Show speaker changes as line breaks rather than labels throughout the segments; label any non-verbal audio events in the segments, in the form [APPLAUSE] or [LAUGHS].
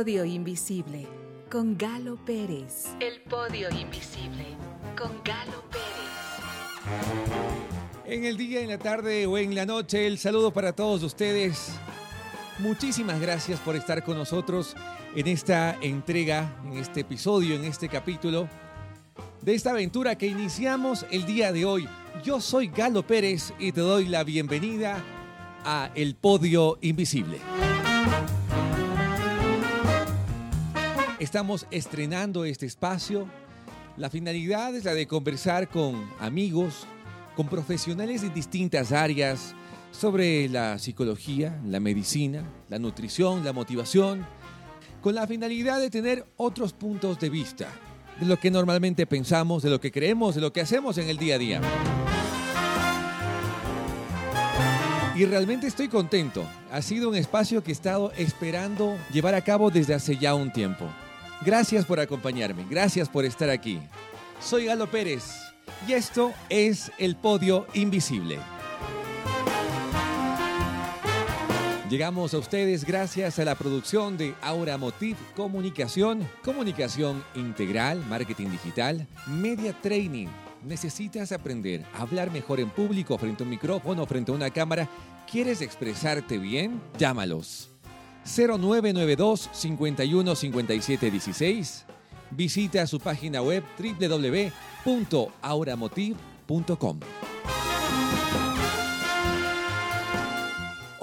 podio invisible con Galo Pérez. El podio invisible con Galo Pérez.
En el día, en la tarde o en la noche, el saludo para todos ustedes. Muchísimas gracias por estar con nosotros en esta entrega, en este episodio, en este capítulo de esta aventura que iniciamos el día de hoy. Yo soy Galo Pérez y te doy la bienvenida a El Podio Invisible. Estamos estrenando este espacio. La finalidad es la de conversar con amigos, con profesionales de distintas áreas sobre la psicología, la medicina, la nutrición, la motivación, con la finalidad de tener otros puntos de vista de lo que normalmente pensamos, de lo que creemos, de lo que hacemos en el día a día. Y realmente estoy contento. Ha sido un espacio que he estado esperando llevar a cabo desde hace ya un tiempo. Gracias por acompañarme, gracias por estar aquí. Soy Galo Pérez y esto es el Podio Invisible. Llegamos a ustedes gracias a la producción de Aura Motiv Comunicación, Comunicación Integral, Marketing Digital, Media Training. ¿Necesitas aprender a hablar mejor en público frente a un micrófono, frente a una cámara? ¿Quieres expresarte bien? Llámalos 0992 51 57 16. Visita su página web www.auramotiv.com.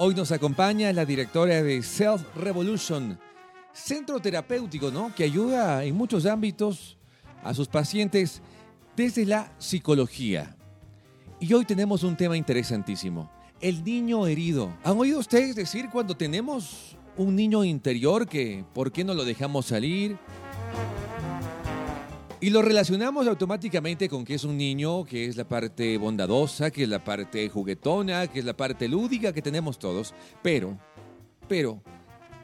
Hoy nos acompaña la directora de Self Revolution, centro terapéutico, ¿no? Que ayuda en muchos ámbitos a sus pacientes desde la psicología. Y hoy tenemos un tema interesantísimo, el niño herido. ¿Han oído ustedes decir cuando tenemos un niño interior que, ¿por qué no lo dejamos salir? Y lo relacionamos automáticamente con que es un niño, que es la parte bondadosa, que es la parte juguetona, que es la parte lúdica que tenemos todos. Pero, pero,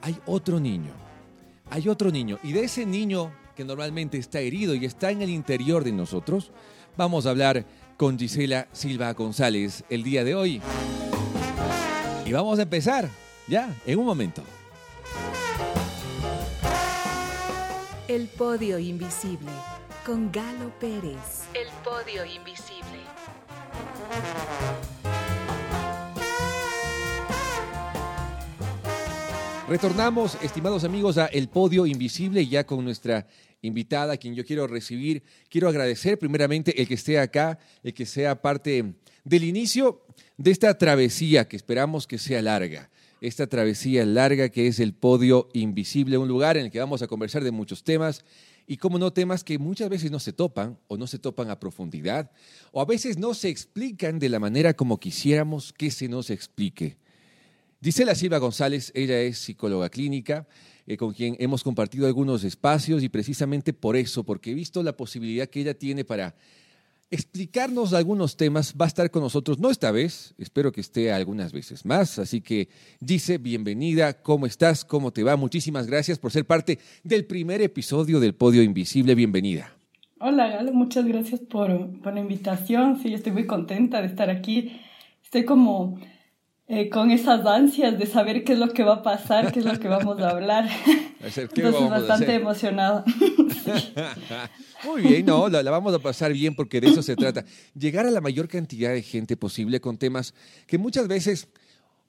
hay otro niño. Hay otro niño. Y de ese niño que normalmente está herido y está en el interior de nosotros, vamos a hablar con Gisela Silva González el día de hoy. Y vamos a empezar ya en un momento.
El podio invisible con Galo Pérez. El podio invisible.
Retornamos, estimados amigos, a El Podio Invisible, ya con nuestra invitada, a quien yo quiero recibir. Quiero agradecer primeramente el que esté acá, el que sea parte del inicio de esta travesía que esperamos que sea larga. Esta travesía larga que es el Podio Invisible, un lugar en el que vamos a conversar de muchos temas y como no temas que muchas veces no se topan o no se topan a profundidad o a veces no se explican de la manera como quisiéramos que se nos explique. Gisela Silva González, ella es psicóloga clínica, eh, con quien hemos compartido algunos espacios y precisamente por eso, porque he visto la posibilidad que ella tiene para explicarnos algunos temas, va a estar con nosotros, no esta vez, espero que esté algunas veces más. Así que, dice, bienvenida, ¿cómo estás? ¿Cómo te va? Muchísimas gracias por ser parte del primer episodio del Podio Invisible. Bienvenida.
Hola, Galo, muchas gracias por, por la invitación. Sí, estoy muy contenta de estar aquí. Estoy como eh, con esas ansias de saber qué es lo que va a pasar, qué es lo que vamos a hablar. [LAUGHS] Entonces, bastante emocionada. [LAUGHS]
Muy bien, no, la, vamos a pasar bien porque de eso se trata. Llegar a la mayor cantidad de gente posible con temas que muchas veces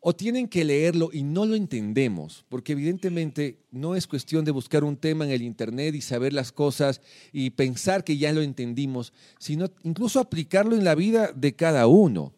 o tienen que leerlo y no lo entendemos, porque evidentemente no es cuestión de buscar un tema en el Internet y saber las cosas y pensar que ya lo entendimos, sino incluso aplicarlo en la vida de cada uno.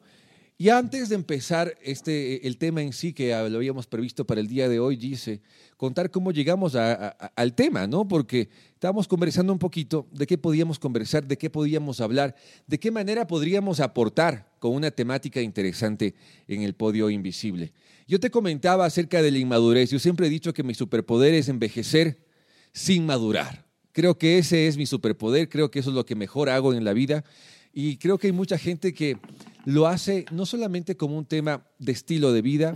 Y antes de empezar este, el tema en sí que lo habíamos previsto para el día de hoy, dice, contar cómo llegamos al tema, ¿no? Porque estábamos conversando un poquito de qué podíamos conversar, de qué podíamos hablar, de qué manera podríamos aportar con una temática interesante en el podio invisible. Yo te comentaba acerca de la inmadurez. Yo siempre he dicho que mi superpoder es envejecer sin madurar. Creo que ese es mi superpoder, creo que eso es lo que mejor hago en la vida. Y creo que hay mucha gente que lo hace no solamente como un tema de estilo de vida,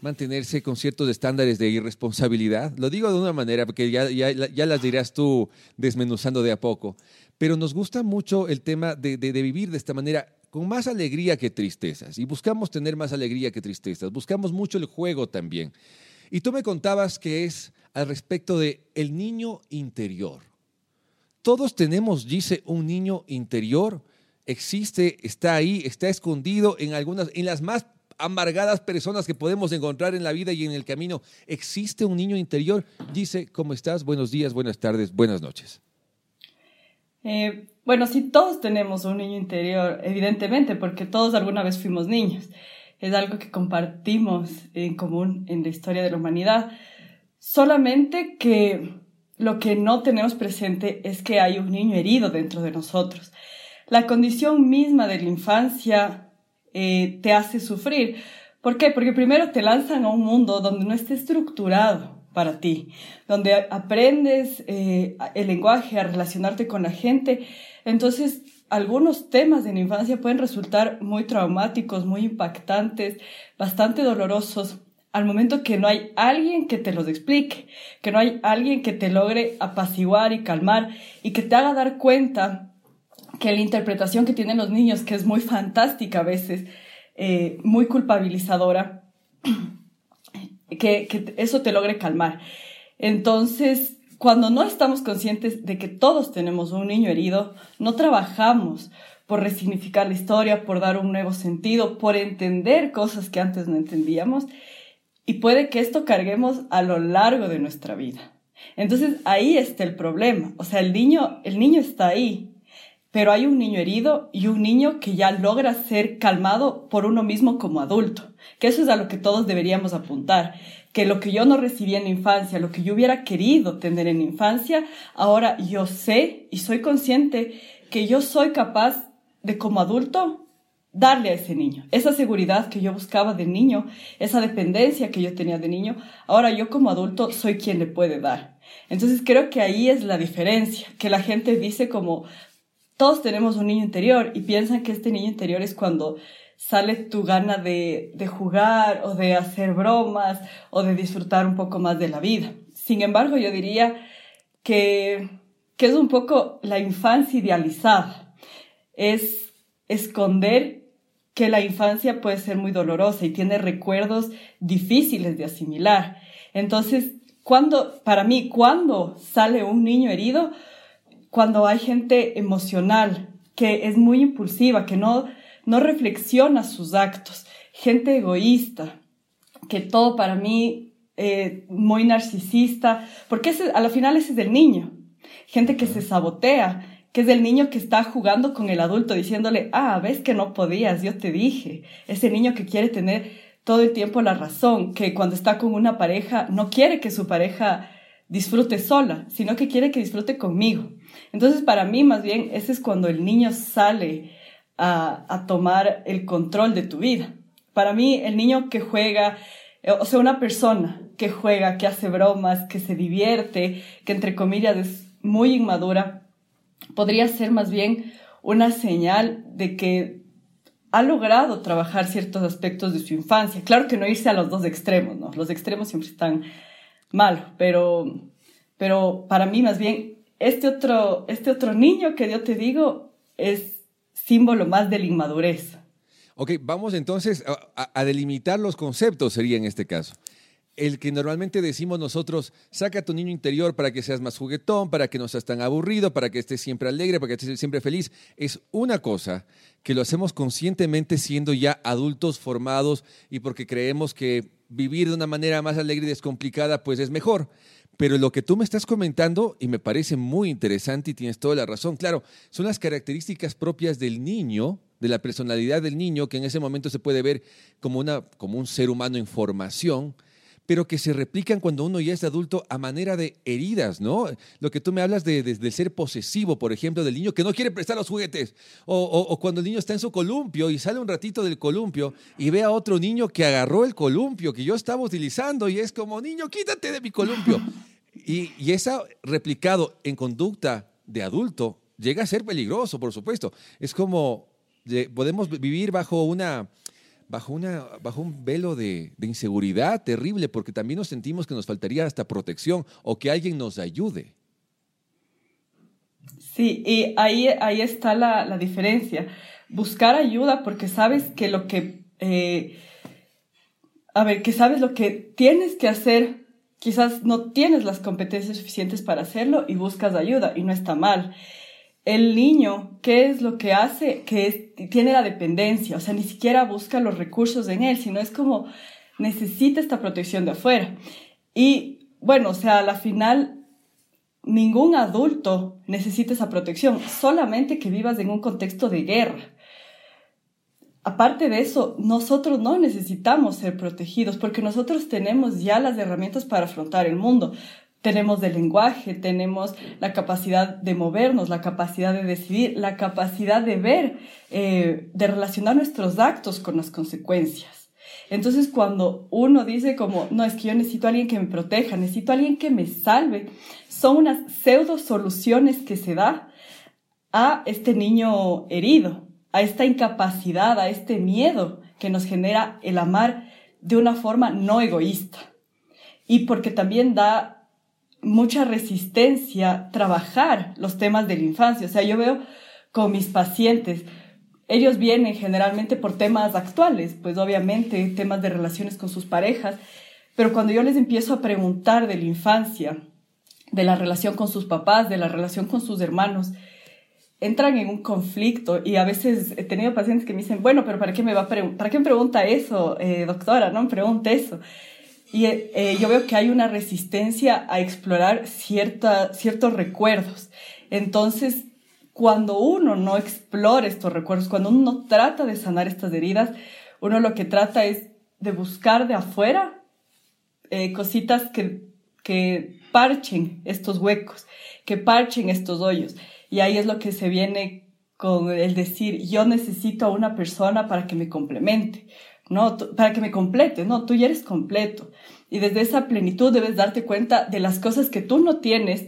mantenerse con ciertos estándares de irresponsabilidad. Lo digo de una manera, porque ya, ya, las dirás tú desmenuzando de a poco. Pero nos gusta mucho el tema de, de, vivir de esta manera con más alegría que tristezas. Y buscamos tener más alegría que tristezas. Buscamos mucho el juego también. Y tú me contabas que es al respecto de el niño interior. Todos tenemos, dice, un niño interior. Existe, está ahí, está escondido en algunas, en las más amargadas personas que podemos encontrar en la vida y en el camino. Existe un niño interior. Dice, ¿cómo estás? Buenos días, buenas tardes, buenas noches.
Eh, bueno, sí, todos tenemos un niño interior, evidentemente, porque todos alguna vez fuimos niños. Es algo que compartimos en común en la historia de la humanidad. Solamente que lo que no tenemos presente es que hay un niño herido dentro de nosotros. La condición misma de la infancia eh, te hace sufrir. ¿Por qué? Porque primero te lanzan a un mundo donde no está estructurado para ti, donde aprendes eh, el lenguaje, a relacionarte con la gente. Entonces, algunos temas de la infancia pueden resultar muy traumáticos, muy impactantes, bastante dolorosos, al momento que no hay alguien que te los explique, que no hay alguien que te logre apaciguar y calmar y que te haga dar cuenta que la interpretación que tienen los niños, que es muy fantástica a veces, eh, muy culpabilizadora, [CLEARS THROAT] que, eso te logre calmar. Entonces, cuando no estamos conscientes de que todos tenemos un niño herido, no trabajamos por resignificar la historia, por dar un nuevo sentido, por entender cosas que antes no entendíamos, y puede que esto carguemos a lo largo de nuestra vida. Entonces ahí está el problema. O sea, el niño, el niño está ahí, pero hay un niño herido y un niño que ya logra ser calmado por uno mismo como adulto, que eso es a lo que todos deberíamos apuntar, que lo que yo no recibí en la infancia, lo que yo hubiera querido tener en la infancia, ahora yo sé y soy consciente que yo soy capaz de como adulto darle a ese niño. Esa seguridad que yo buscaba de niño, esa dependencia que yo tenía de niño, ahora yo como adulto soy quien le puede dar. Entonces creo que ahí es la diferencia, que la gente dice como, todos tenemos un niño interior y piensan que este niño interior es cuando sale tu gana de, jugar o de hacer bromas o de disfrutar un poco más de la vida. Sin embargo, yo diría que, que es un poco la infancia idealizada. Es esconder que la infancia puede ser muy dolorosa y tiene recuerdos difíciles de asimilar. Entonces, cuando, para mí, cuando sale un niño herido, cuando hay gente emocional, que es muy impulsiva, que no, no reflexiona sus actos, gente egoísta, que todo para mí eh, muy narcisista, porque ese, a la final ese es el niño, gente que se sabotea, que es el niño que está jugando con el adulto diciéndole, ah, ves que no podías, yo te dije, ese niño que quiere tener todo el tiempo la razón, que cuando está con una pareja no quiere que su pareja disfrute sola, sino que quiere que disfrute conmigo. Entonces, para mí, más bien, ese es cuando el niño sale a, tomar el control de tu vida. Para mí, el niño que juega, eh, o sea, una persona que juega, que hace bromas, que se divierte, que entre comillas es muy inmadura, podría ser más bien una señal de que ha logrado trabajar ciertos aspectos de su infancia. Claro que no irse a los dos extremos, ¿no? Los extremos siempre están mal, pero, pero para mí más bien este otro, este otro niño que yo te digo es símbolo más de la inmadurez.
Ok, vamos entonces a, delimitar los conceptos, sería en este caso. El que normalmente decimos nosotros, saca a tu niño interior para que seas más juguetón, para que no seas tan aburrido, para que estés siempre alegre, para que estés siempre feliz, es una cosa que lo hacemos conscientemente siendo ya adultos formados y porque creemos que vivir de una manera más alegre y descomplicada pues es mejor. Pero lo que tú me estás comentando, y me parece muy interesante y tienes toda la razón, claro, son las características propias del niño, de la personalidad del niño, que en ese momento se puede ver como, una, como un ser humano en formación, pero que se replican cuando uno ya es adulto a manera de heridas, ¿no? Lo que tú me hablas de, ser posesivo, por ejemplo, del niño que no quiere prestar los juguetes, o, o, cuando el niño está en su columpio y sale un ratito del columpio y ve a otro niño que agarró el columpio que yo estaba utilizando y es como, niño, quítate de mi columpio. [LAUGHS] Y, y eso replicado en conducta de adulto llega a ser peligroso, por supuesto. Es como podemos vivir bajo una bajo, una, bajo un velo de, inseguridad terrible, porque también nos sentimos que nos faltaría hasta protección o que alguien nos ayude.
Sí, y ahí, ahí está la, diferencia. Buscar ayuda porque sabes que lo que... Eh, a ver, que sabes lo que tienes que hacer, quizás no tienes las competencias suficientes para hacerlo y buscas ayuda y no está mal. El niño, ¿qué es lo que hace? Que tiene la dependencia, o sea, ni siquiera busca los recursos en él, sino es como necesita esta protección de afuera. Y bueno, o sea, a la final ningún adulto necesita esa protección, solamente que vivas en un contexto de guerra. Aparte de eso, nosotros no necesitamos ser protegidos porque nosotros tenemos ya las herramientas para afrontar el mundo. Tenemos el lenguaje, tenemos la capacidad de movernos, la capacidad de decidir, la capacidad de ver, eh, de relacionar nuestros actos con las consecuencias. Entonces, cuando uno dice como, no, es que yo necesito a alguien que me proteja, necesito a alguien que me salve, son unas pseudo soluciones que se da a este niño herido, a esta incapacidad, a este miedo que nos genera el amar de una forma no egoísta. Y porque también da mucha resistencia trabajar los temas de la infancia. O sea, yo veo con mis pacientes, ellos vienen generalmente por temas actuales, pues obviamente temas de relaciones con sus parejas, pero cuando yo les empiezo a preguntar de la infancia, de la relación con sus papás, de la relación con sus hermanos, entran en un conflicto y a veces he tenido pacientes que me dicen, bueno, pero ¿para qué me va a ¿para qué me pregunta eso, eh, doctora? No me pregunte eso. Y eh, yo veo que hay una resistencia a explorar cierta, ciertos recuerdos. Entonces, cuando uno no explora estos recuerdos, cuando uno no trata de sanar estas heridas, uno lo que trata es de buscar de afuera eh, cositas que, que parchen estos huecos, que parchen estos hoyos. Y ahí es lo que se viene con el decir, yo necesito a una persona para que me complemente, ¿no? Para que me complete, ¿no? Tú ya eres completo. Y desde esa plenitud debes darte cuenta de las cosas que tú no tienes,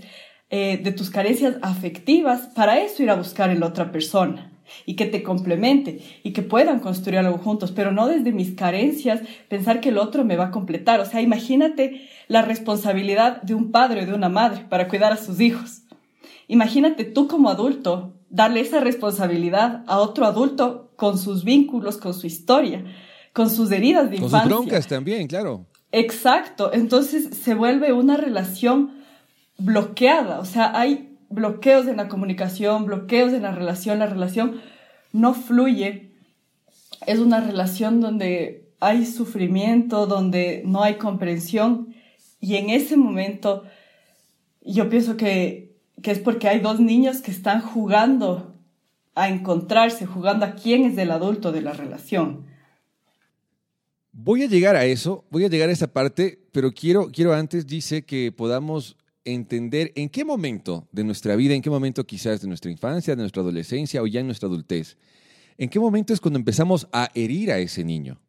eh, de tus carencias afectivas, para eso ir a buscar en la otra persona y que te complemente y que puedan construir algo juntos, pero no desde mis carencias pensar que el otro me va a completar. O sea, imagínate la responsabilidad de un padre o de una madre para cuidar a sus hijos. Imagínate tú como adulto darle esa responsabilidad a otro adulto con sus vínculos, con su historia, con sus heridas de infancia.
Con sus broncas también, claro.
Exacto. Entonces se vuelve una relación bloqueada, o sea, hay bloqueos en la comunicación, bloqueos en la relación, la relación no fluye, es una relación donde hay sufrimiento, donde no hay comprensión y en ese momento yo pienso que, que es porque hay dos niños que están jugando a encontrarse, jugando a quién es el adulto de la relación.
Voy a llegar a eso, voy a llegar a esa parte, pero quiero, quiero antes, dice, que podamos entender en qué momento de nuestra vida, en qué momento quizás de nuestra infancia, de nuestra adolescencia o ya en nuestra adultez, en qué momento es cuando empezamos a herir a ese niño.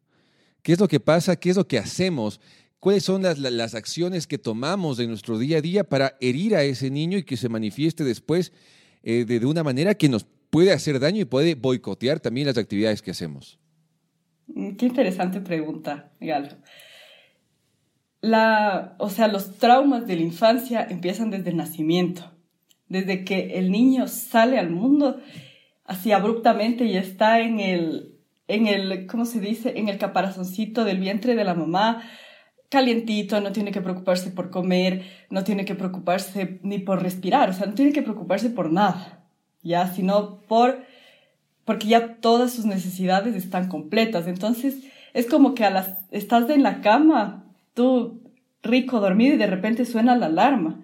¿Qué es lo que pasa? ¿Qué es lo que hacemos? ¿Cuáles son las, acciones que tomamos de nuestro día a día para herir a ese niño y que se manifieste después eh, de, de una manera que nos puede hacer daño y puede boicotear también las actividades que hacemos?
Mm, qué interesante pregunta, Galo la, o sea, los traumas de la infancia empiezan desde el nacimiento, desde que el niño sale al mundo así abruptamente y está en el, en el, ¿cómo se dice? En el caparazoncito del vientre de la mamá, calientito, no tiene que preocuparse por comer, no tiene que preocuparse ni por respirar, o sea, no tiene que preocuparse por nada, ya, sino por, porque ya todas sus necesidades están completas. Entonces, es como que a las, estás en la cama tú rico dormido y de repente suena la alarma.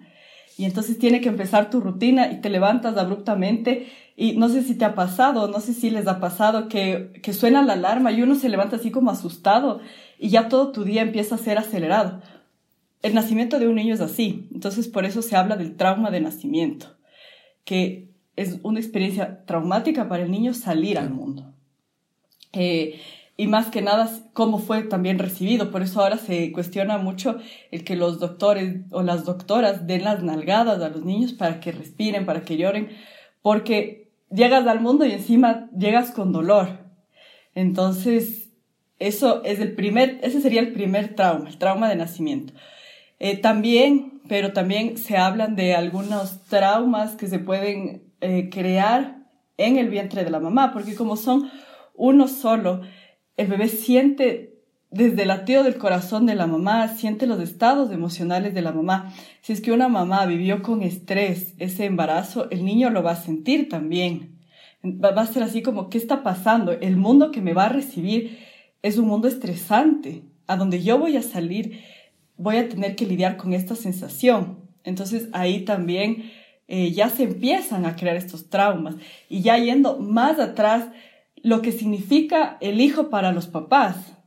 Y entonces tiene que empezar tu rutina y te levantas abruptamente y no sé si te ha pasado, no sé si les ha pasado que, que suena la alarma y uno se levanta así como asustado y ya todo tu día empieza a ser acelerado. El nacimiento de un niño es así, entonces por eso se habla del trauma de nacimiento, que es una experiencia traumática para el niño salir al mundo. Eh, y más que nada cómo fue también recibido. Por eso ahora se cuestiona mucho el que los doctores o las doctoras den las nalgadas a los niños para que respiren, para que lloren, porque llegas al mundo y encima llegas con dolor. Entonces, eso es el primer, ese sería el primer trauma, el trauma de nacimiento. Eh, también, pero también se hablan de algunos traumas que se pueden eh, crear en el vientre de la mamá, porque como son uno solo, el bebé siente desde el latido del corazón de la mamá, siente los estados emocionales de la mamá. Si es que una mamá vivió con estrés ese embarazo, el niño lo va a sentir también. Va a ser así como, ¿qué está pasando? El mundo que me va a recibir es un mundo estresante, a donde yo voy a salir, voy a tener que lidiar con esta sensación. Entonces ahí también eh, ya se empiezan a crear estos traumas y ya yendo más atrás, lo que significa el hijo para los papás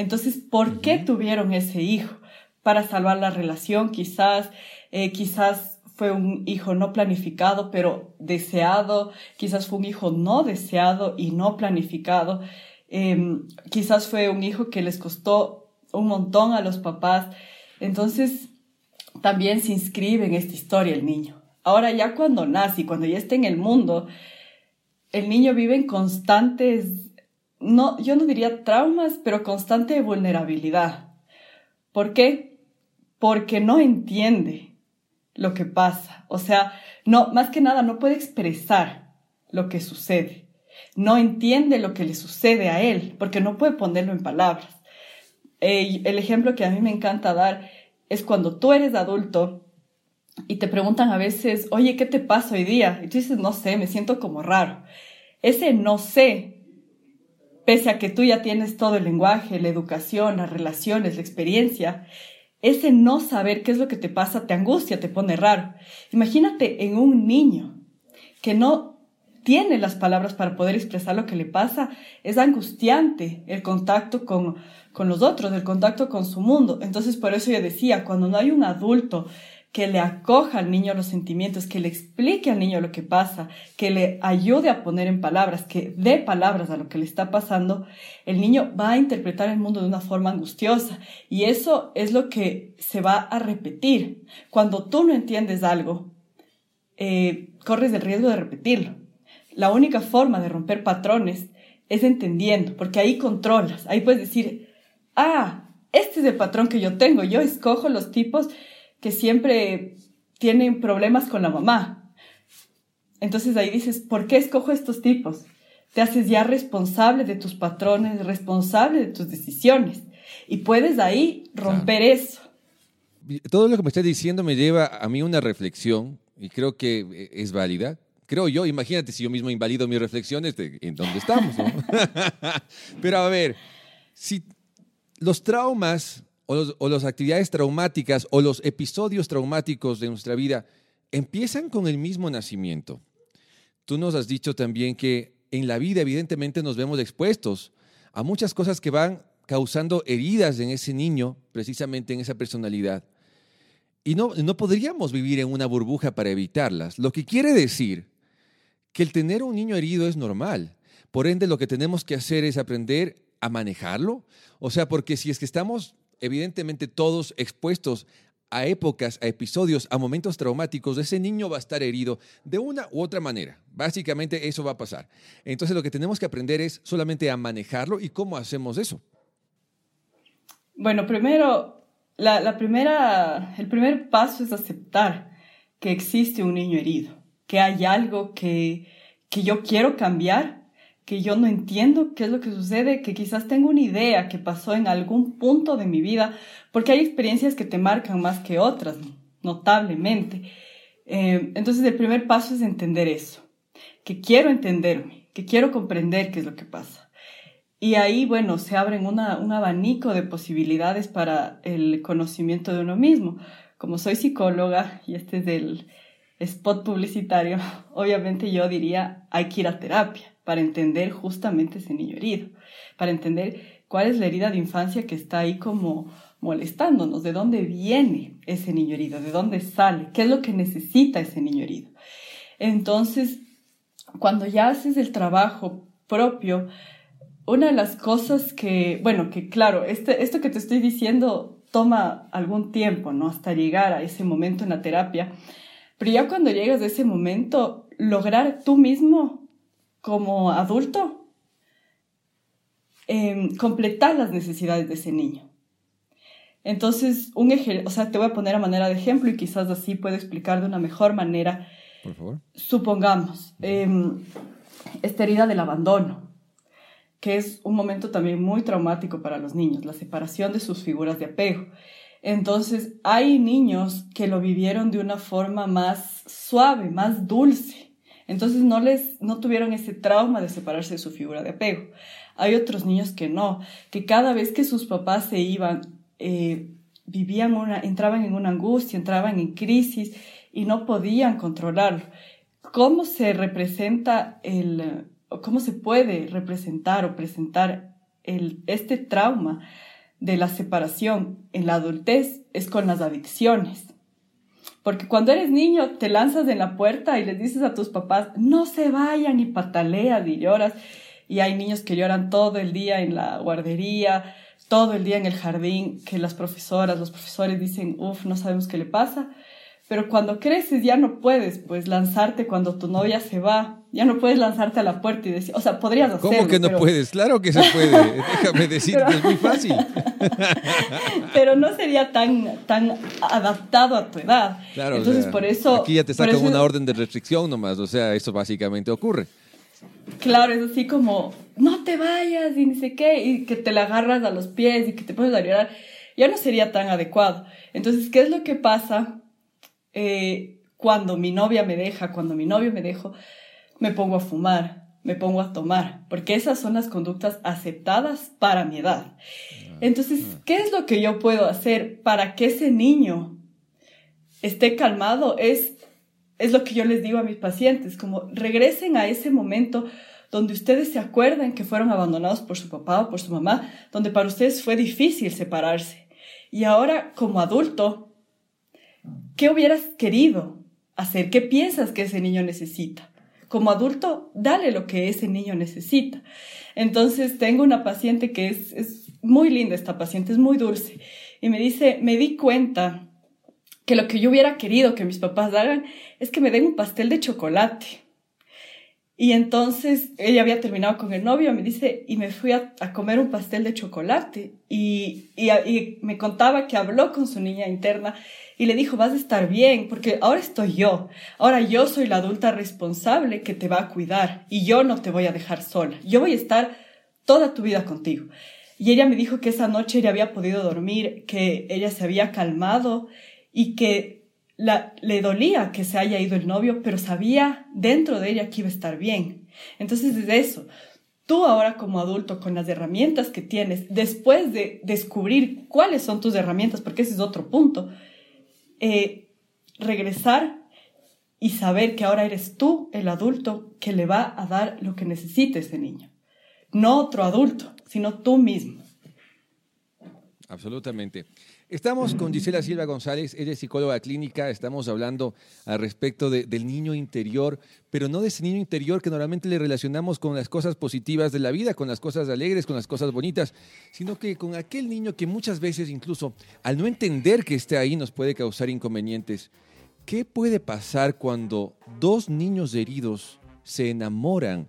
entonces, ¿por qué tuvieron ese hijo? Para salvar la relación, quizás, eh, quizás fue un hijo no planificado, pero deseado, quizás fue un hijo no deseado y no planificado, em, quizás fue un hijo que les costó un montón a los papás. Entonces, también se inscribe en esta historia el niño. Ahora ya cuando nace y cuando ya está en el mundo, el niño vive en constantes no, yo no diría traumas, pero constante vulnerabilidad. ¿Por qué? Porque no entiende lo que pasa. O sea, no, más que nada no puede expresar lo que sucede. No entiende lo que le sucede a él, porque no puede ponerlo en palabras. Eh, el ejemplo que a mí me encanta dar es cuando tú eres adulto y te preguntan a veces, oye, ¿qué te pasa hoy día? Y tú dices, no sé, me siento como raro. Ese no sé pese a que tú ya tienes todo el lenguaje, la educación, las relaciones, la experiencia, ese no saber qué es lo que te pasa te angustia, te pone raro. Imagínate en un niño que no tiene las palabras para poder expresar lo que le pasa, es angustiante el contacto con, con los otros, el contacto con su mundo. Entonces, por eso yo decía, cuando no hay un adulto que le acoja al niño los sentimientos, que le explique al niño lo que pasa, que le ayude a poner en palabras, que dé palabras a lo que le está pasando, el niño va a interpretar el mundo de una forma angustiosa. Y eso es lo que se va a repetir. Cuando tú no entiendes algo, eh, corres el riesgo de repetirlo. La única forma de romper patrones es entendiendo, porque ahí controlas, ahí puedes decir, ah, este es el patrón que yo tengo, yo escojo los tipos que siempre tienen problemas con la mamá. Entonces ahí dices, ¿por qué escojo estos tipos? Te haces ya responsable de tus patrones, responsable de tus decisiones. Y puedes ahí romper eso.
Todo lo que me estás diciendo me lleva a mí una reflexión y creo que es válida. Creo yo, imagínate si yo mismo invalido mis reflexiones de en dónde estamos. [LAUGHS] Pero a ver, si los traumas o, las actividades traumáticas o los episodios traumáticos de nuestra vida empiezan con el mismo nacimiento. Tú nos has dicho también que en la vida evidentemente nos vemos expuestos a muchas cosas que van causando heridas en ese niño, precisamente en esa personalidad. Y no, no podríamos vivir en una burbuja para evitarlas. Lo que quiere decir que el tener un niño herido es normal. Por ende, lo que tenemos que hacer es aprender a manejarlo. O sea, porque si es que estamos evidentemente todos expuestos a épocas, a episodios, a momentos traumáticos, ese niño va a estar herido de una u otra manera. Básicamente eso va a pasar. Entonces lo que tenemos que aprender es solamente a manejarlo y cómo hacemos eso.
Bueno, primero, la, primera, el primer paso es aceptar que existe un niño herido, que hay algo que, que yo quiero cambiar que yo no entiendo qué es lo que sucede, que quizás tengo una idea que pasó en algún punto de mi vida, porque hay experiencias que te marcan más que otras, notablemente. Eh, entonces el primer paso es entender eso, que quiero entenderme, que quiero comprender qué es lo que pasa. Y ahí, bueno, se abren una, un abanico de posibilidades para el conocimiento de uno mismo. Como soy psicóloga y este es el spot publicitario, [LAUGHS] obviamente yo diría hay que ir a terapia para entender justamente ese niño herido, para entender cuál es la herida de infancia que está ahí como molestándonos, de dónde viene ese niño herido, de dónde sale, qué es lo que necesita ese niño herido. Entonces, cuando ya haces el trabajo propio, una de las cosas que, bueno, que claro, este, esto que te estoy diciendo toma algún tiempo, ¿no? Hasta llegar a ese momento en la terapia. Pero ya cuando llegas a ese momento, lograr tú mismo como adulto, em, completar las necesidades de ese niño. Entonces, un o sea, te voy a poner a manera de ejemplo y quizás así puedo explicar de una mejor manera.
Por favor.
Supongamos, em, esta herida del abandono. que es un momento también muy traumático para los niños, la separación de sus figuras de apego. Entonces, hay niños que lo vivieron de una forma más suave, más dulce. Entonces, no les, no tuvieron ese trauma de separarse de su figura de apego. Hay otros niños que no, que cada vez que sus papás se iban, eh, vivían una, entraban en una angustia, entraban en crisis y no podían controlarlo. ¿Cómo se representa el, cómo se puede representar o presentar el, este trauma de la separación en la adultez es con las adicciones. Porque cuando eres niño te lanzas en la puerta y les dices a tus papás, no se vayan y pataleas y lloras. Y hay niños que lloran todo el día en la guardería, todo el día en el jardín, que las profesoras, los profesores dicen, uff, no sabemos qué le pasa. Pero cuando creces ya no puedes, pues, lanzarte cuando tu novia se va. Ya no puedes lanzarte a la puerta y decir, o sea, podrías hacerlo.
¿Cómo que no puedes? Claro que se puede. [LAUGHS] Déjame decirte, es muy fácil. [LAUGHS]
pero no sería tan, tan adaptado a tu edad.
Claro. Entonces, por eso... Aquí ya te sacan una orden de restricción nomás. O sea, eso básicamente ocurre.
Claro, es así como, no te vayas y ni sé qué, y que te la agarras a los pies y que te pones a llorar. Ya no sería tan adecuado. Entonces, ¿qué es lo que pasa? Eh, cuando mi novia me deja, cuando mi novio me dejo, me pongo a fumar, me pongo a tomar, porque esas son las conductas aceptadas para mi edad. Entonces, ¿qué es lo que yo puedo hacer para que ese niño esté calmado? Es, es lo que yo les digo a mis pacientes, como regresen a ese momento donde ustedes se acuerdan que fueron abandonados por su papá o por su mamá, donde para ustedes fue difícil separarse. Y ahora, como adulto, ¿Qué hubieras querido hacer? ¿Qué piensas que ese niño necesita? Como adulto, dale lo que ese niño necesita. Entonces, tengo una paciente que es, es muy linda, esta paciente es muy dulce, y me dice, me di cuenta que lo que yo hubiera querido que mis papás hagan es que me den un pastel de chocolate. Y entonces ella había terminado con el novio, me dice, y me fui a, comer un pastel de chocolate. Y, y, y, me contaba que habló con su niña interna y le dijo, vas a estar bien, porque ahora estoy yo, ahora yo soy la adulta responsable que te va a cuidar y yo no te voy a dejar sola, yo voy a estar toda tu vida contigo. Y ella me dijo que esa noche ella había podido dormir, que ella se había calmado y que le dolía que se haya ido el novio, pero sabía dentro de ella que iba a estar bien. Entonces, desde eso, tú ahora como adulto, con las herramientas que tienes, después de descubrir cuáles son tus herramientas, porque ese es otro punto, eh, regresar y saber que ahora eres tú el adulto que le va a dar lo que necesita ese niño. No otro adulto, sino tú mismo.
Absolutamente. Estamos con Gisela Silva González, ella es psicóloga clínica, estamos hablando al respecto del niño interior, pero no de ese niño interior que normalmente le relacionamos con las cosas positivas de la vida, con las cosas alegres, con las cosas bonitas, sino que con aquel niño que muchas veces incluso al no entender que esté ahí nos puede causar inconvenientes. ¿Qué puede pasar cuando dos niños heridos se enamoran?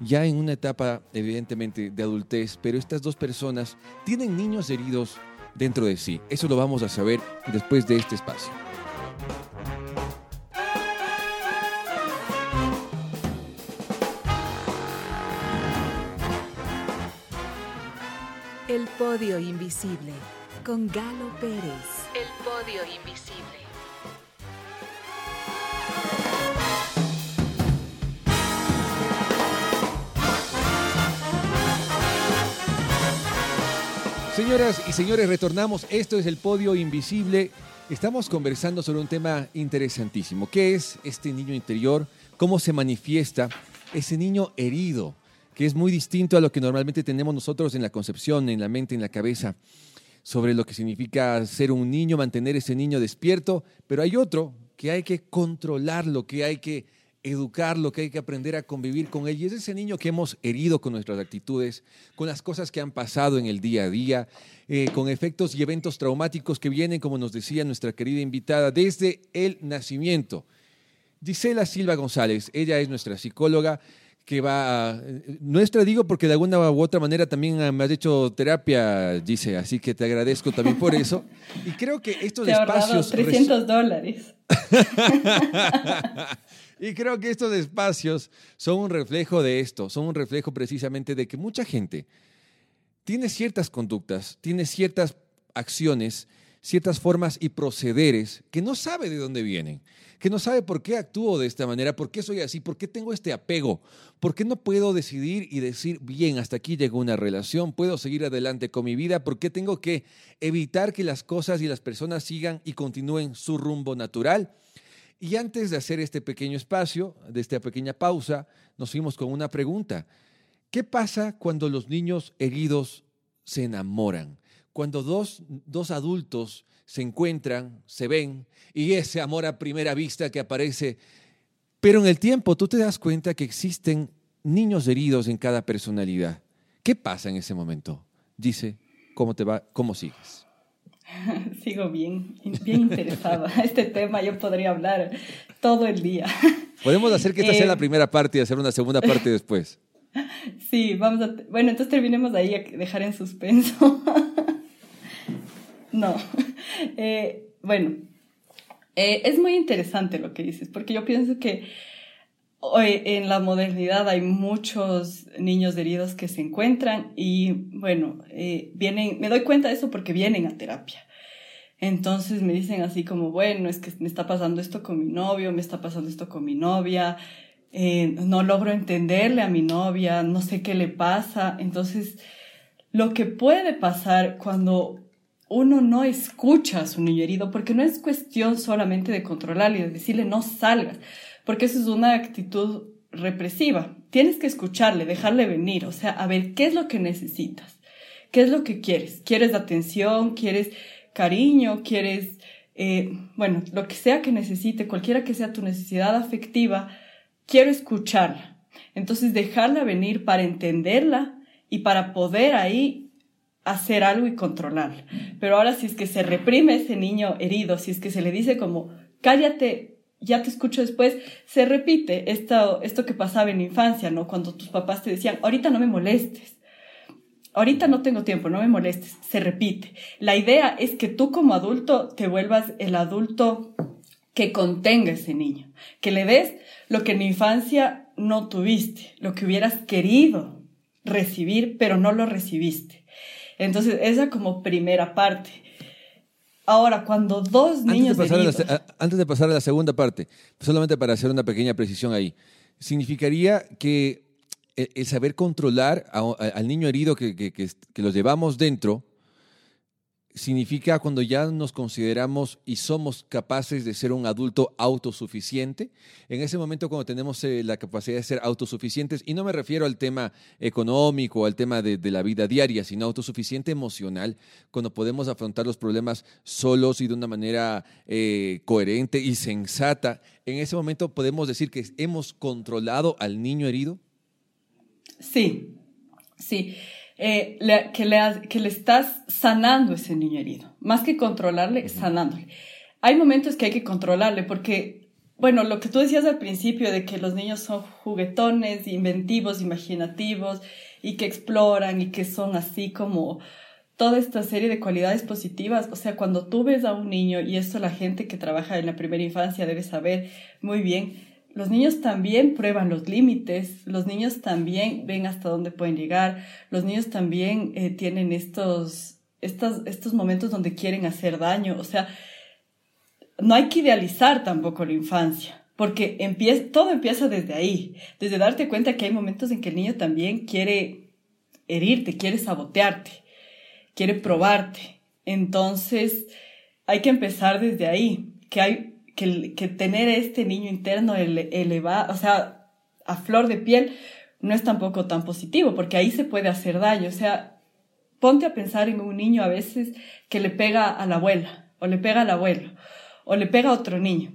ya en una etapa evidentemente de adultez, pero estas dos personas tienen niños heridos dentro de sí. Eso lo vamos a saber después de este espacio.
El podio invisible con Galo Pérez. El podio invisible.
Señoras y señores, retornamos. Esto es el podio invisible. Estamos conversando sobre un tema interesantísimo. ¿Qué es este niño interior? ¿Cómo se manifiesta ese niño herido? Que es muy distinto a lo que normalmente tenemos nosotros en la concepción, en la mente, en la cabeza, sobre lo que significa ser un niño, mantener ese niño despierto. Pero hay otro que hay que controlarlo, que hay que educarlo, que hay que aprender a convivir con él. Y es ese niño que hemos herido con nuestras actitudes, con las cosas que han pasado en el día a día, eh, con efectos y eventos traumáticos que vienen, como nos decía nuestra querida invitada, desde el nacimiento. Gisela Silva González, ella es nuestra psicóloga que va, nuestra digo porque de alguna u otra manera también me has hecho terapia, Gisela, así que te agradezco también por eso. Y creo que estos
te
espacios...
300 dólares. [LAUGHS]
Y creo que estos espacios son un reflejo de esto, son un reflejo precisamente de que mucha gente tiene ciertas conductas, tiene ciertas acciones, ciertas formas y procederes que no sabe de dónde vienen, que no sabe por qué actúo de esta manera, por qué soy así, por qué tengo este apego, por qué no puedo decidir y decir, bien, hasta aquí llegó una relación, puedo seguir adelante con mi vida, por qué tengo que evitar que las cosas y las personas sigan y continúen su rumbo natural. Y antes de hacer este pequeño espacio, de esta pequeña pausa, nos fuimos con una pregunta. ¿Qué pasa cuando los niños heridos se enamoran? Cuando dos, dos adultos se encuentran, se ven, y ese amor a primera vista que aparece. Pero en el tiempo tú te das cuenta que existen niños heridos en cada personalidad. ¿Qué pasa en ese momento? Dice, ¿cómo te va? ¿Cómo sigues? [LAUGHS]
Sigo bien, bien interesada. [LAUGHS] Este tema yo podría hablar todo el día. [LAUGHS]
Podemos hacer que esta sea la eh, primera parte y hacer una segunda parte después.
Sí, vamos a... Bueno, entonces terminemos ahí a dejar en suspenso. No. Eh, bueno, eh, es muy interesante lo que dices, porque yo pienso que hoy en la modernidad hay muchos niños heridos que se encuentran y bueno, eh, vienen, me doy cuenta de eso porque vienen a terapia. Entonces me dicen así como, bueno, es que me está pasando esto con mi novio, me está pasando esto con mi novia, no logro entenderle a mi novia, no sé qué le pasa. Entonces, lo que puede pasar cuando uno no escucha a su niño herido, porque no es cuestión solamente de controlarle de decirle no salgas, porque eso es una actitud represiva. Tienes que escucharle, dejarle venir, o sea, a ver qué es lo que necesitas, qué es lo que quieres. ¿Quieres atención? ¿Quieres cariño? ¿Quieres, eh, bueno, lo que sea que necesite, cualquiera que sea tu necesidad afectiva, quiero escucharla. Entonces, dejarla venir para entenderla y para poder ahí hacer algo y controlar. Pero ahora si es que se reprime ese niño herido, si es que se le dice como, cállate, ya te escucho después, se repite esto, esto que pasaba en infancia, ¿no? Cuando tus papás te decían, ahorita no me molestes, ahorita no tengo tiempo, no me molestes, se repite. La idea es que tú como adulto te vuelvas el adulto que contenga ese niño, que le des lo que en infancia no tuviste, lo que hubieras querido recibir, pero no lo recibiste. Entonces, esa como primera parte. Ahora, cuando dos niños...
Antes de, pasar a la segunda parte, solamente para hacer una pequeña precisión ahí, significaría que el, saber controlar al niño herido que, que, que los llevamos dentro, significa cuando ya nos consideramos y somos capaces de ser un adulto autosuficiente. En ese momento cuando tenemos eh, la capacidad de ser autosuficientes, y no me refiero al tema económico, al tema de, la vida diaria, sino autosuficiente emocional, cuando podemos afrontar los problemas solos y de una manera eh, coherente y sensata, en ese momento podemos decir que hemos controlado al niño herido.
Sí, sí. Eh, que, le, que le estás sanando ese niño herido, más que controlarle, sanándole. Hay momentos que hay que controlarle porque, bueno, lo que tú decías al principio de que los niños son juguetones, inventivos, imaginativos y que exploran y que son así como toda esta serie de cualidades positivas. O sea, cuando tú ves a un niño, y esto la gente que trabaja en la primera infancia debe saber muy bien, los niños también prueban los límites, los niños también ven hasta dónde pueden llegar, los niños también eh, tienen estos, estos, estos momentos donde quieren hacer daño. O sea, no hay que idealizar tampoco la infancia, porque empieza, todo empieza desde ahí, desde darte cuenta que hay momentos en que el niño también quiere herirte, quiere sabotearte, quiere probarte. Entonces, hay que empezar desde ahí, que hay que, tener este niño interno elevado, o sea, a flor de piel, no es tampoco tan positivo, porque ahí se puede hacer daño. O sea, ponte a pensar en un niño a veces que le pega a la abuela, o le pega al abuelo, o le pega a otro niño.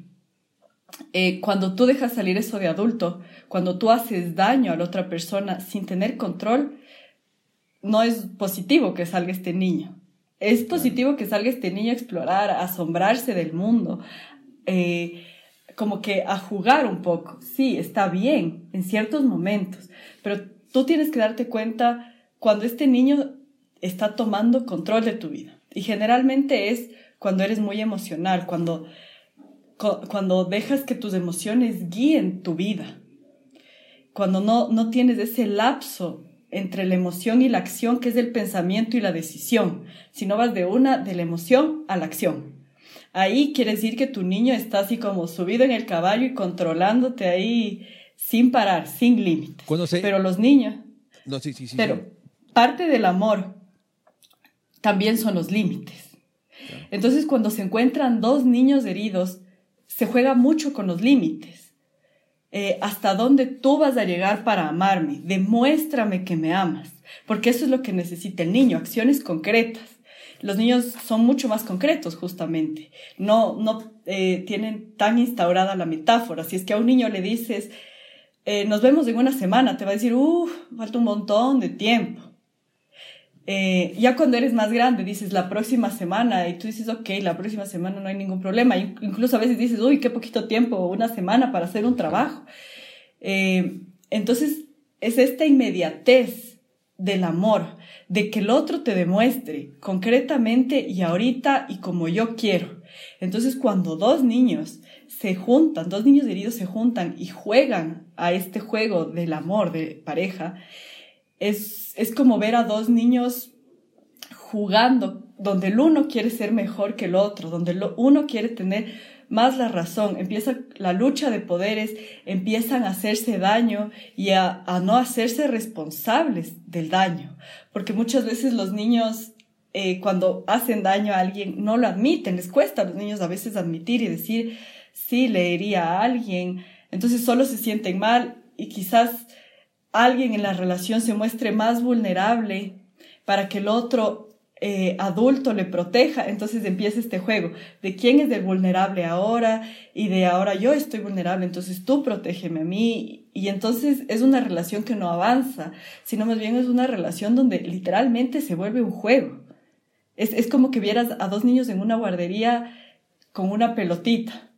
Eh, cuando tú dejas salir eso de adulto, cuando tú haces daño a la otra persona sin tener control, no es positivo que salga este niño. Es positivo que salga este niño a explorar, a asombrarse del mundo, eh, como que a jugar un poco. Sí, está bien en ciertos momentos, pero tú tienes que darte cuenta cuando este niño está tomando control de tu vida. Y generalmente es cuando eres muy emocional, cuando, cuando dejas que tus emociones guíen tu vida, cuando no, no tienes ese lapso entre la emoción y la acción, que es el pensamiento y la decisión, sino vas de una, de la emoción a la acción. Ahí quiere decir que tu niño está así como subido en el caballo y controlándote ahí sin parar, sin límites. Pero los niños...
No, sí, sí, sí.
Pero parte del amor también son los límites. Entonces, cuando se encuentran dos niños heridos, se juega mucho con los límites. Eh, hasta dónde tú vas a llegar para amarme. Demuéstrame que me amas, porque eso es lo que necesita el niño, acciones concretas. Los niños son mucho más concretos, justamente. No, no eh, tienen tan instaurada la metáfora. Si es que a un niño le dices, eh, nos vemos en una semana, te va a decir, uff, falta un montón de tiempo. Eh, ya cuando eres más grande dices la próxima semana y tú dices, ok, la próxima semana no hay ningún problema. Incluso a veces dices, uy, qué poquito tiempo, una semana para hacer un trabajo. Eh, entonces, es esta inmediatez del amor, de que el otro te demuestre concretamente y ahorita y como yo quiero. Entonces, cuando dos niños se juntan, dos niños heridos se juntan y juegan a este juego del amor de pareja, es, es como ver a dos niños jugando, donde el uno quiere ser mejor que el otro, donde el uno quiere tener más la razón, empieza la lucha de poderes, empiezan a hacerse daño y a, no hacerse responsables del daño, porque muchas veces los niños eh, cuando hacen daño a alguien no lo admiten, les cuesta a los niños a veces admitir y decir, sí, le hería a alguien, entonces solo se sienten mal y quizás alguien en la relación se muestre más vulnerable para que el otro eh, adulto le proteja, entonces empieza este juego de quién es el vulnerable ahora y de ahora yo estoy vulnerable, entonces tú protégeme a mí y entonces es una relación que no avanza, sino más bien es una relación donde literalmente se vuelve un juego. Es, es como que vieras a dos niños en una guardería con una pelotita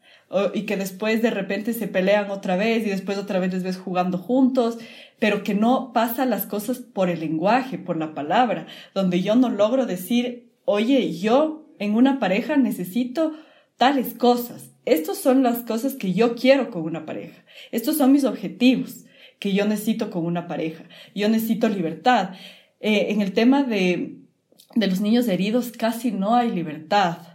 y que después de repente se pelean otra vez y después otra vez les ves jugando juntos, pero que no pasa las cosas por el lenguaje, por la palabra, donde yo no logro decir, oye, yo en una pareja necesito tales cosas. Estas son las cosas que yo quiero con una pareja. Estos son mis objetivos que yo necesito con una pareja. Yo necesito libertad. Eh, en el tema de, de los niños heridos casi no hay libertad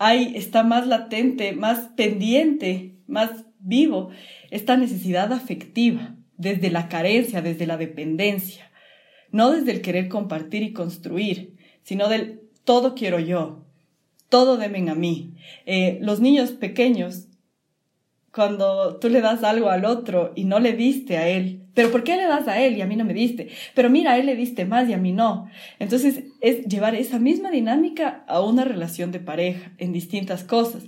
hay, está más latente, más pendiente, más vivo esta necesidad afectiva, desde la carencia, desde la dependencia, no desde el querer compartir y construir, sino del todo quiero yo, todo deben a mí. Eh, los niños pequeños cuando tú le das algo al otro y no le diste a él, pero ¿por qué le das a él y a mí no me diste? Pero mira, a él le diste más y a mí no. Entonces es llevar esa misma dinámica a una relación de pareja en distintas cosas.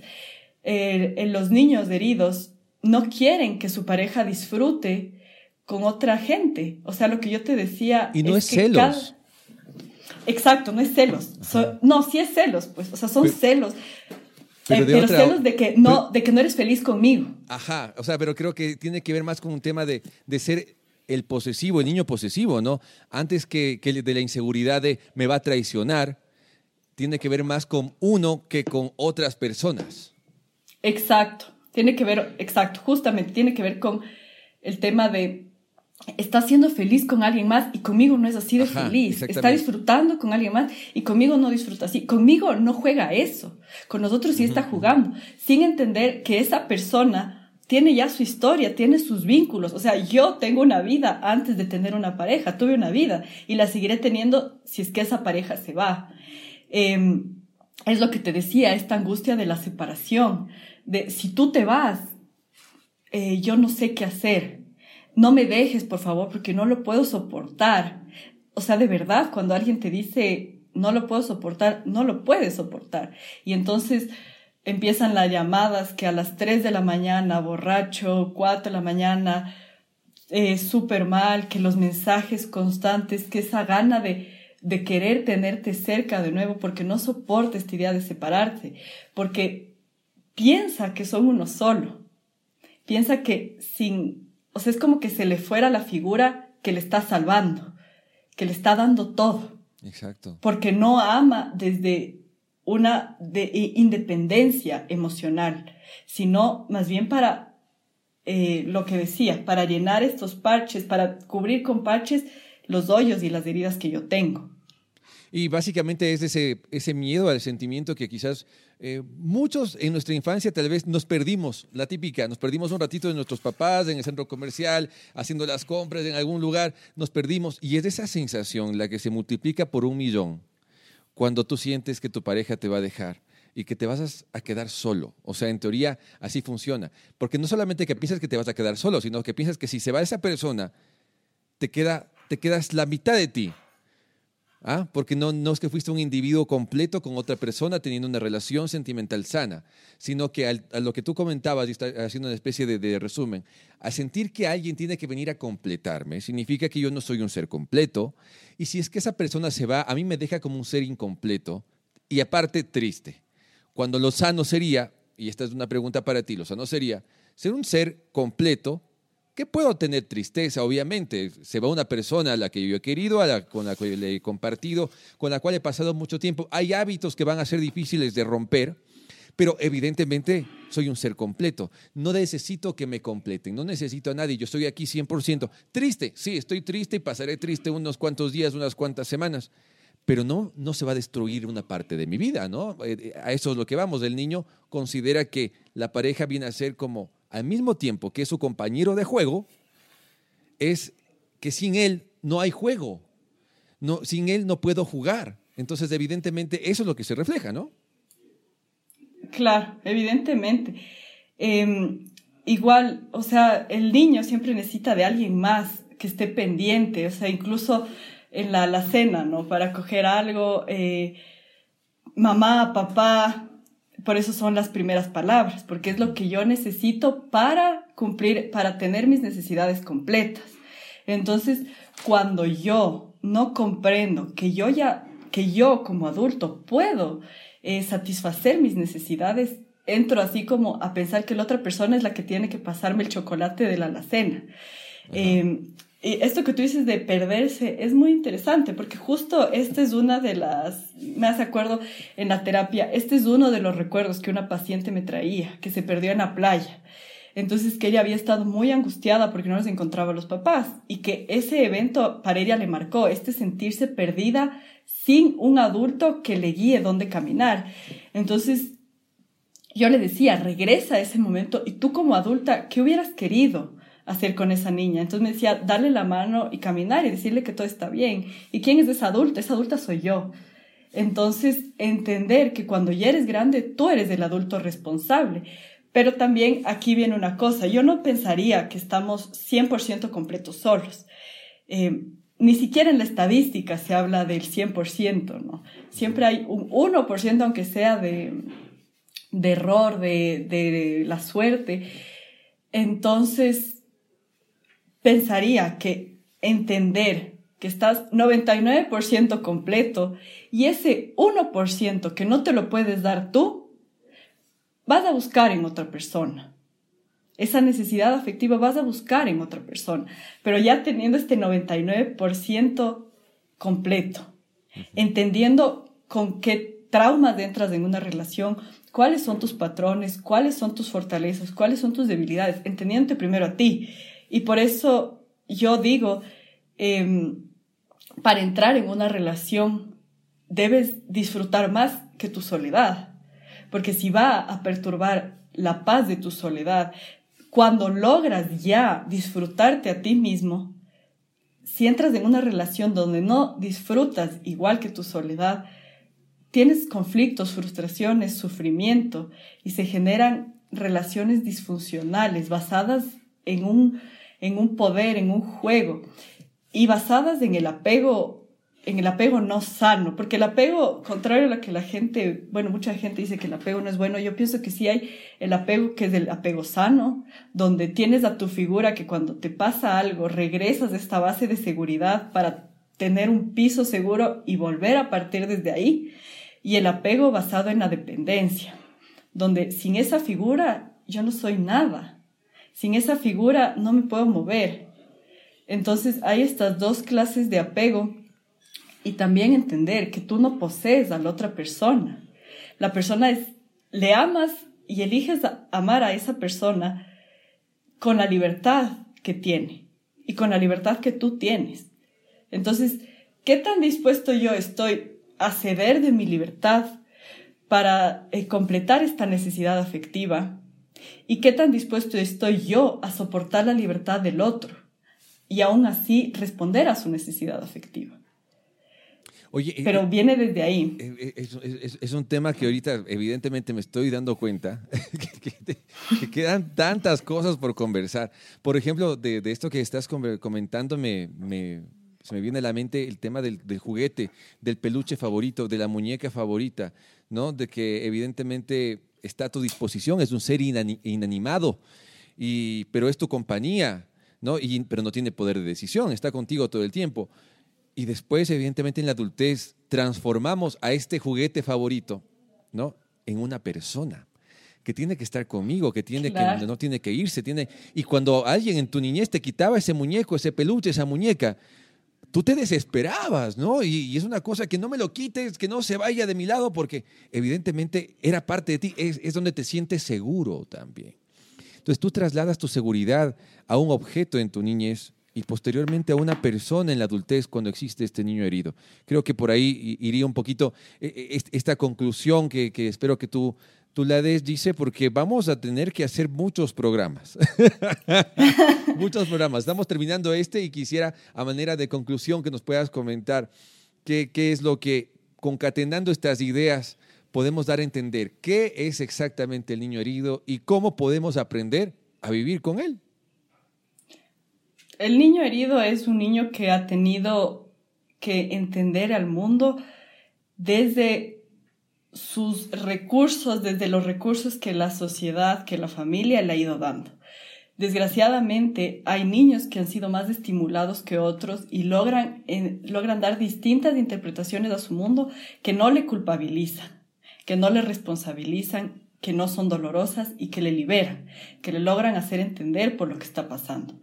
en los niños heridos no quieren que su pareja disfrute con otra gente. O sea, lo que yo te decía...
Y no es, celos.
Exacto, no es celos. no, sí es celos, pues. O sea, son celos. Pero, de celos de que, no, de que no eres feliz conmigo.
Ajá, o sea, pero creo que tiene que ver más con un tema de, de ser el posesivo, el niño posesivo, ¿no? Antes que, que, de la inseguridad de me va a traicionar, tiene que ver más con uno que con otras personas.
Exacto, tiene que ver, exacto, justamente tiene que ver con el tema de está siendo feliz con alguien más y conmigo no es así de feliz. Está disfrutando con alguien más y conmigo no disfruta así. Conmigo no juega eso. Con nosotros sí está jugando, sin entender que esa persona tiene ya su historia, tiene sus vínculos. O sea, yo tengo una vida antes de tener una pareja, tuve una vida y la seguiré teniendo si es que esa pareja se va. Em, es lo que te decía, esta angustia de la separación, de si tú te vas, eh, yo no sé qué hacer no me dejes, por favor, porque no lo puedo soportar. O sea, de verdad, cuando alguien te dice, no lo puedo soportar, no lo puedes soportar. Y entonces empiezan las llamadas que a las 3 de la mañana, borracho, 4 de la mañana, eh, súper mal, que los mensajes constantes, que esa gana de, de querer tenerte cerca de nuevo, porque no soporta esta idea de separarte, porque piensa que son uno solo, piensa que sin o sea, es como que se le fuera la figura que le está salvando, que le está dando todo.
Exacto.
Porque no ama desde, una de, independencia emocional, sino más bien para eh, lo que decía, para llenar estos parches, para cubrir con parches los hoyos y las heridas que yo tengo.
Y básicamente es ese, ese miedo al sentimiento que quizás eh, muchos en nuestra infancia tal vez nos perdimos, la típica, nos perdimos un ratito de nuestros papás en el centro comercial, haciendo las compras en algún lugar, nos perdimos. Y es esa sensación la que se multiplica por un millón cuando tú sientes que tu pareja te va a dejar y que te vas a quedar solo. O sea, en teoría así funciona. Porque no solamente que piensas que te vas a quedar solo, sino que piensas que si se va esa persona, te, queda, te quedas la mitad de ti. ¿Ah? Porque no, no es que fuiste un individuo completo con otra persona teniendo una relación sentimental sana, sino que a lo que tú comentabas, y está haciendo una especie de, de, resumen, a sentir que alguien tiene que venir a completarme, significa que yo no soy un ser completo, y si es que esa persona se va, a mí me deja como un ser incompleto y aparte triste. Cuando lo sano sería, y esta es una pregunta para ti, lo sano sería ser un ser completo que puedo tener tristeza, obviamente. Se va una persona a la que yo he querido, con la que le he compartido, con la cual he pasado mucho tiempo. Hay hábitos que van a ser difíciles de romper, pero evidentemente soy un ser completo. No necesito que me completen, no necesito a nadie. Yo estoy aquí 100%. Triste, sí, estoy triste y pasaré triste unos cuantos días, unas cuantas semanas. Pero no, no se va a destruir una parte de mi vida, ¿no? Eh, eh, a eso es lo que vamos. El niño considera que la pareja viene a ser como al mismo tiempo que es su compañero de juego, es que sin él no hay juego. No, sin él no puedo jugar. Entonces, evidentemente, eso es lo que se refleja, ¿no?
Claro, evidentemente. Em, igual, o sea, el niño siempre necesita de alguien más que esté pendiente, o sea, incluso en la, la cena, ¿no? Para coger algo, eh, mamá, papá, por eso son las primeras palabras, porque es lo que yo necesito para cumplir, para tener mis necesidades completas. Entonces, cuando yo no comprendo que yo ya, que yo como adulto puedo eh, satisfacer mis necesidades, entro así como a pensar que la otra persona es la que tiene que pasarme el chocolate de la alacena. Esto que tú dices de perderse es muy interesante porque justo esta es una de las, me hace acuerdo en la terapia, este es uno de los recuerdos que una paciente me traía, que se perdió en la playa. Entonces que ella había estado muy angustiada porque no les encontraba a los papás y que ese evento para ella le marcó, este sentirse perdida sin un adulto que le guíe dónde caminar. Entonces yo le decía, regresa a ese momento y tú como adulta, ¿qué hubieras querido? Hacer con esa niña. Entonces me decía, darle la mano y caminar y decirle que todo está bien. ¿Y quién es esa adulta? Esa adulta soy yo. Entonces, entender que cuando ya eres grande, tú eres el adulto responsable. Pero también aquí viene una cosa, yo no pensaría que estamos 100% completos solos. Eh, ni siquiera en la estadística se habla del 100%, ¿no? Siempre hay un 1%, aunque sea de, de error, de, de la suerte. Entonces, pensaría que entender que estás 99% completo y ese 1% que no te lo puedes dar tú, vas a buscar en otra persona. Esa necesidad afectiva vas a buscar en otra persona, pero ya teniendo este 99% completo, entendiendo con qué traumas entras en una relación, cuáles son tus patrones, cuáles son tus fortalezas, cuáles son tus debilidades, entendiéndote primero a ti y por eso yo digo, em, para entrar en una relación debes disfrutar más que tu soledad, porque si va a perturbar la paz de tu soledad, cuando logras ya disfrutarte a ti mismo, si entras en una relación donde no disfrutas igual que tu soledad, tienes conflictos, frustraciones, sufrimiento y se generan relaciones disfuncionales basadas en un en un poder, en un juego, y basadas en el apego, en el apego no sano, porque el apego, contrario a lo que la gente, bueno, mucha gente dice que el apego no es bueno, yo pienso que sí hay el apego que es el apego sano, donde tienes a tu figura que cuando te pasa algo, regresas a esta base de seguridad para tener un piso seguro y volver a partir desde ahí, y el apego basado en la dependencia, donde sin esa figura yo no soy nada sin esa figura no me puedo mover. Entonces hay estas dos clases de apego y también entender que tú no posees a la otra persona. La persona es, le amas y eliges amar a esa persona con la libertad que tiene y con la libertad que tú tienes. Entonces, ¿qué tan dispuesto yo estoy a ceder de mi libertad para eh, completar esta necesidad afectiva? ¿Y qué tan dispuesto estoy yo a soportar la libertad del otro y aún así responder a su necesidad afectiva? Oye, Pero eh, viene desde ahí.
Eh, es, un tema que ahorita evidentemente me estoy dando cuenta [LAUGHS] que, quedan tantas cosas por conversar. Por ejemplo, de, esto que estás comentando, me, se me viene a la mente el tema del, juguete, del peluche favorito, de la muñeca favorita, ¿no? De que evidentemente está a tu disposición, es un ser inanimado, y, pero es tu compañía, ¿no? Y, pero no tiene poder de decisión, está contigo todo el tiempo. Y después, evidentemente, en la adultez, transformamos a este juguete favorito, ¿no? En una persona que tiene que estar conmigo, que tiene que no tiene que irse, tiene y cuando alguien en tu niñez te quitaba ese muñeco, ese peluche, esa muñeca, tú te desesperabas, ¿no? Y, es una cosa que no me lo quites, que no se vaya de mi lado, porque evidentemente era parte de ti, es, es donde te sientes seguro también. Entonces tú trasladas tu seguridad a un objeto en tu niñez y posteriormente a una persona en la adultez cuando existe este niño herido. Creo que por ahí iría un poquito eh, eh, esta conclusión que, espero que tú, tú la des, dice, porque vamos a tener que hacer muchos programas. [LAUGHS] muchos programas. Estamos terminando este y quisiera, a manera de conclusión, que nos puedas comentar qué, qué es lo que, concatenando estas ideas, podemos dar a entender qué es exactamente el niño herido y cómo podemos aprender a vivir con él.
El niño herido es un niño que ha tenido que entender al mundo desde sus recursos, desde los recursos que la sociedad, que la familia le ha ido dando. Desgraciadamente, hay niños que han sido más estimulados que otros y logran, logran dar distintas interpretaciones a su mundo que no le culpabilizan, que no le responsabilizan, que no son dolorosas y que le liberan, que le logran hacer entender por lo que está pasando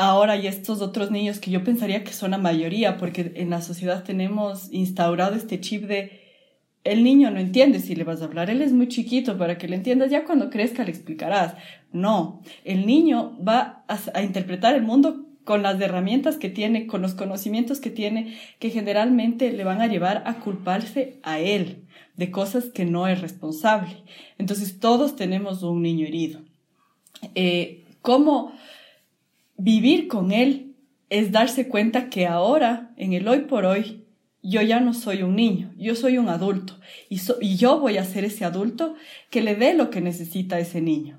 ahora y estos otros niños que yo pensaría que son la mayoría, porque en la sociedad tenemos instaurado este chip de el niño no entiende si le vas a hablar, él es muy chiquito para que le entiendas, ya cuando crezca le explicarás. No, el niño va a, interpretar el mundo con las herramientas que tiene, con los conocimientos que tiene, que generalmente le van a llevar a culparse a él de cosas que no es responsable. Entonces todos tenemos un niño herido. Eh, ¿Cómo? vivir con Él es darse cuenta que ahora, en el hoy por hoy, yo ya no soy un niño, yo soy un adulto y, yo voy a ser ese adulto que le dé lo que necesita ese niño.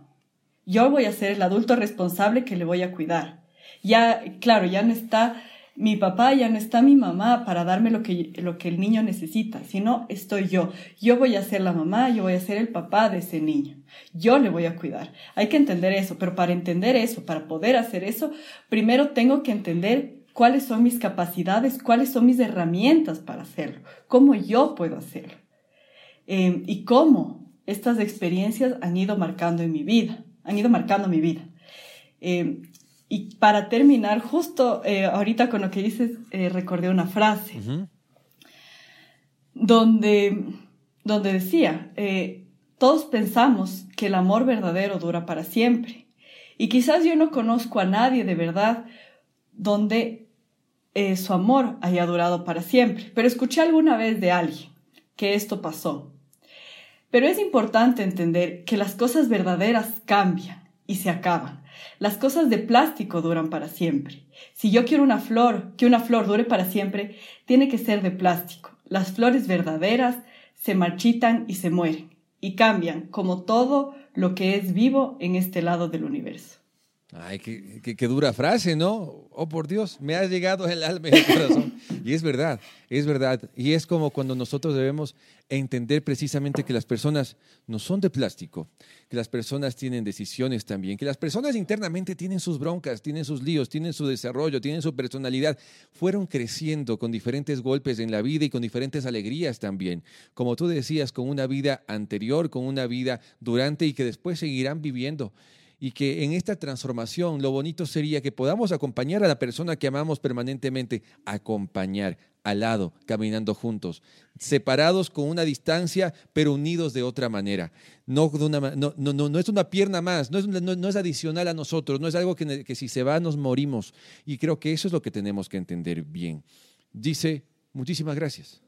Yo voy a ser el adulto responsable que le voy a cuidar. Ya, claro, ya no está mi papá, ya no está mi mamá para darme lo que, lo que el niño necesita, sino estoy yo. Yo voy a ser la mamá, yo voy a ser el papá de ese niño. Yo le voy a cuidar. Hay que entender eso, pero para entender eso, para poder hacer eso, primero tengo que entender cuáles son mis capacidades, cuáles son mis herramientas para hacerlo, cómo yo puedo hacerlo em, y cómo estas experiencias han ido marcando en mi vida, han ido marcando mi vida. Em, y para terminar, justo eh, ahorita con lo que dices, eh, recordé una frase donde, donde decía, eh, todos pensamos que el amor verdadero dura para siempre. Y quizás yo no conozco a nadie de verdad donde eh, su amor haya durado para siempre, pero escuché alguna vez de alguien que esto pasó. Pero es importante entender que las cosas verdaderas cambian y se acaban. Las cosas de plástico duran para siempre. Si yo quiero una flor, que una flor dure para siempre, tiene que ser de plástico. Las flores verdaderas se marchitan y se mueren y cambian como todo lo que es vivo en este lado del universo.
Ay, qué, dura frase, ¿no? Oh, por Dios, me ha llegado el alma y el corazón. y es verdad, es verdad. Y es como cuando nosotros debemos entender precisamente que las personas no son de plástico, que las personas tienen decisiones también, que las personas internamente tienen sus broncas, tienen sus líos, tienen su desarrollo, tienen su personalidad. Fueron creciendo con diferentes golpes en la vida y con diferentes alegrías también. Como tú decías, con una vida anterior, con una vida durante y que después seguirán viviendo y que en esta transformación lo bonito sería que podamos acompañar a la persona que amamos permanentemente, acompañar, al lado, caminando juntos, separados con una distancia, pero unidos de otra manera. No, no, no, no, es una pierna más, no es, no, es adicional a nosotros, no es algo que, si se va nos morimos. Y creo que eso es lo que tenemos que entender bien. Dice, muchísimas gracias.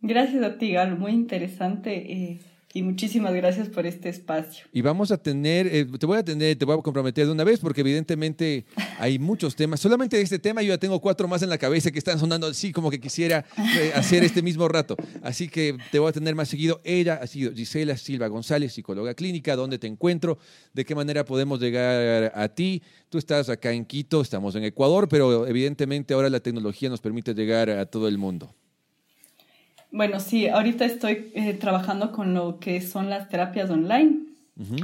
Gracias a muy interesante. Eh y muchísimas gracias por este espacio.
Y vamos a tener, eh, te voy a tener, te voy a comprometer de una vez porque evidentemente hay muchos temas. Solamente de este tema yo ya tengo cuatro más en la cabeza que están sonando así como que quisiera eh, hacer este mismo rato. Así que te voy a tener más seguido. Ella ha sido Gisela Silva González, psicóloga clínica. ¿Dónde te encuentro? ¿De qué manera podemos llegar a ti? Tú estás acá en Quito, estamos en Ecuador, pero evidentemente ahora la tecnología nos permite llegar a todo el mundo.
Bueno, sí, ahorita estoy eh, trabajando con lo que son las terapias online.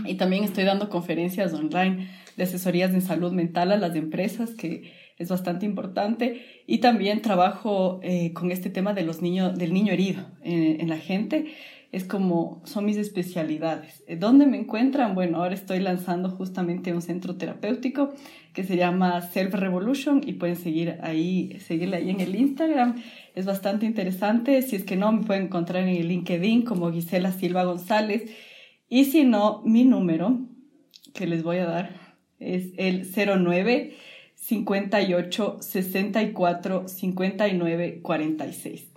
Y también estoy dando conferencias online de asesorías en salud mental a las empresas, que es bastante importante. Y también trabajo eh, con este tema de los niños, del niño herido en, en la gente es como son mis especialidades. Eh, ¿Dónde me encuentran? Bueno, ahora estoy lanzando justamente un centro terapéutico que se llama Self Revolution y pueden seguir ahí, seguirle ahí en el Instagram. Es bastante interesante. Si es que no, me pueden encontrar en el LinkedIn como Gisela Silva González. Y si no, mi número que les voy a dar es el 09 58 64 59 46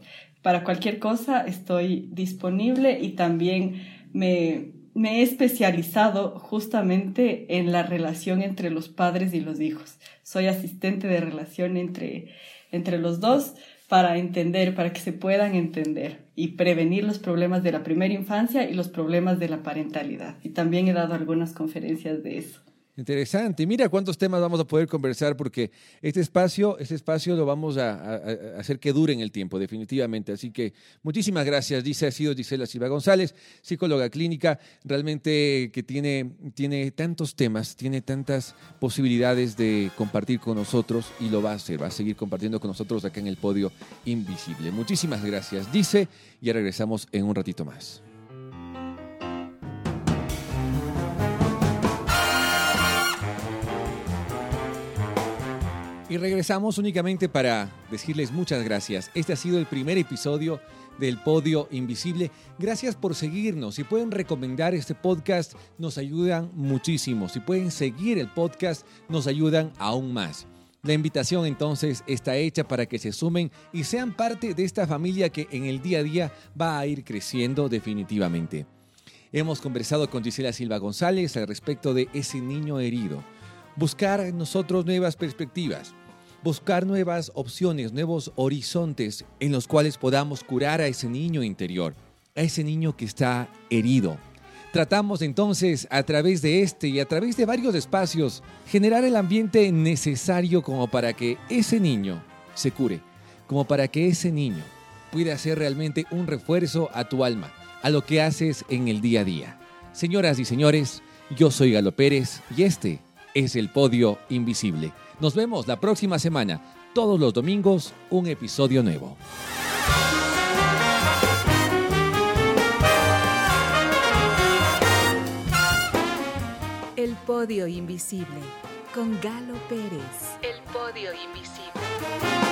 para cualquier cosa estoy disponible y también me, he especializado justamente en la relación entre los padres y los hijos. Soy asistente de relación entre, entre los dos para entender, para que se puedan entender y prevenir los problemas de la primera infancia y los problemas de la parentalidad. Y también he dado algunas conferencias de eso.
Interesante. Mira cuántos temas vamos a poder conversar porque este espacio, este espacio lo vamos a, hacer que dure en el tiempo, definitivamente. Así que muchísimas gracias. Dice, ha sido Gisela Silva González, psicóloga clínica, realmente que tiene, tiene tantos temas, tiene tantas posibilidades de compartir con nosotros y lo va a hacer, va a seguir compartiendo con nosotros acá en el podio invisible. Muchísimas gracias. Dice, ya regresamos en un ratito más. Y regresamos únicamente para decirles muchas gracias. Este ha sido el primer episodio del Podio Invisible. Gracias por seguirnos. Si pueden recomendar este podcast, nos ayudan muchísimo. Si pueden seguir el podcast, nos ayudan aún más. La invitación entonces está hecha para que se sumen y sean parte de esta familia que en el día a día va a ir creciendo definitivamente. Hemos conversado con Gisela Silva González al respecto de ese niño herido buscar nosotros nuevas perspectivas, buscar nuevas opciones, nuevos horizontes en los cuales podamos curar a ese niño interior, a ese niño que está herido. Tratamos entonces a través de este y a través de varios espacios generar el ambiente necesario como para que ese niño se cure, como para que ese niño pueda ser realmente un refuerzo a tu alma, a lo que haces en el día a día. Señoras y señores, yo soy Galo Pérez y este es el Podio Invisible. Nos vemos la próxima semana, todos los domingos, un episodio nuevo.
El Podio Invisible con Galo Pérez. El Podio Invisible.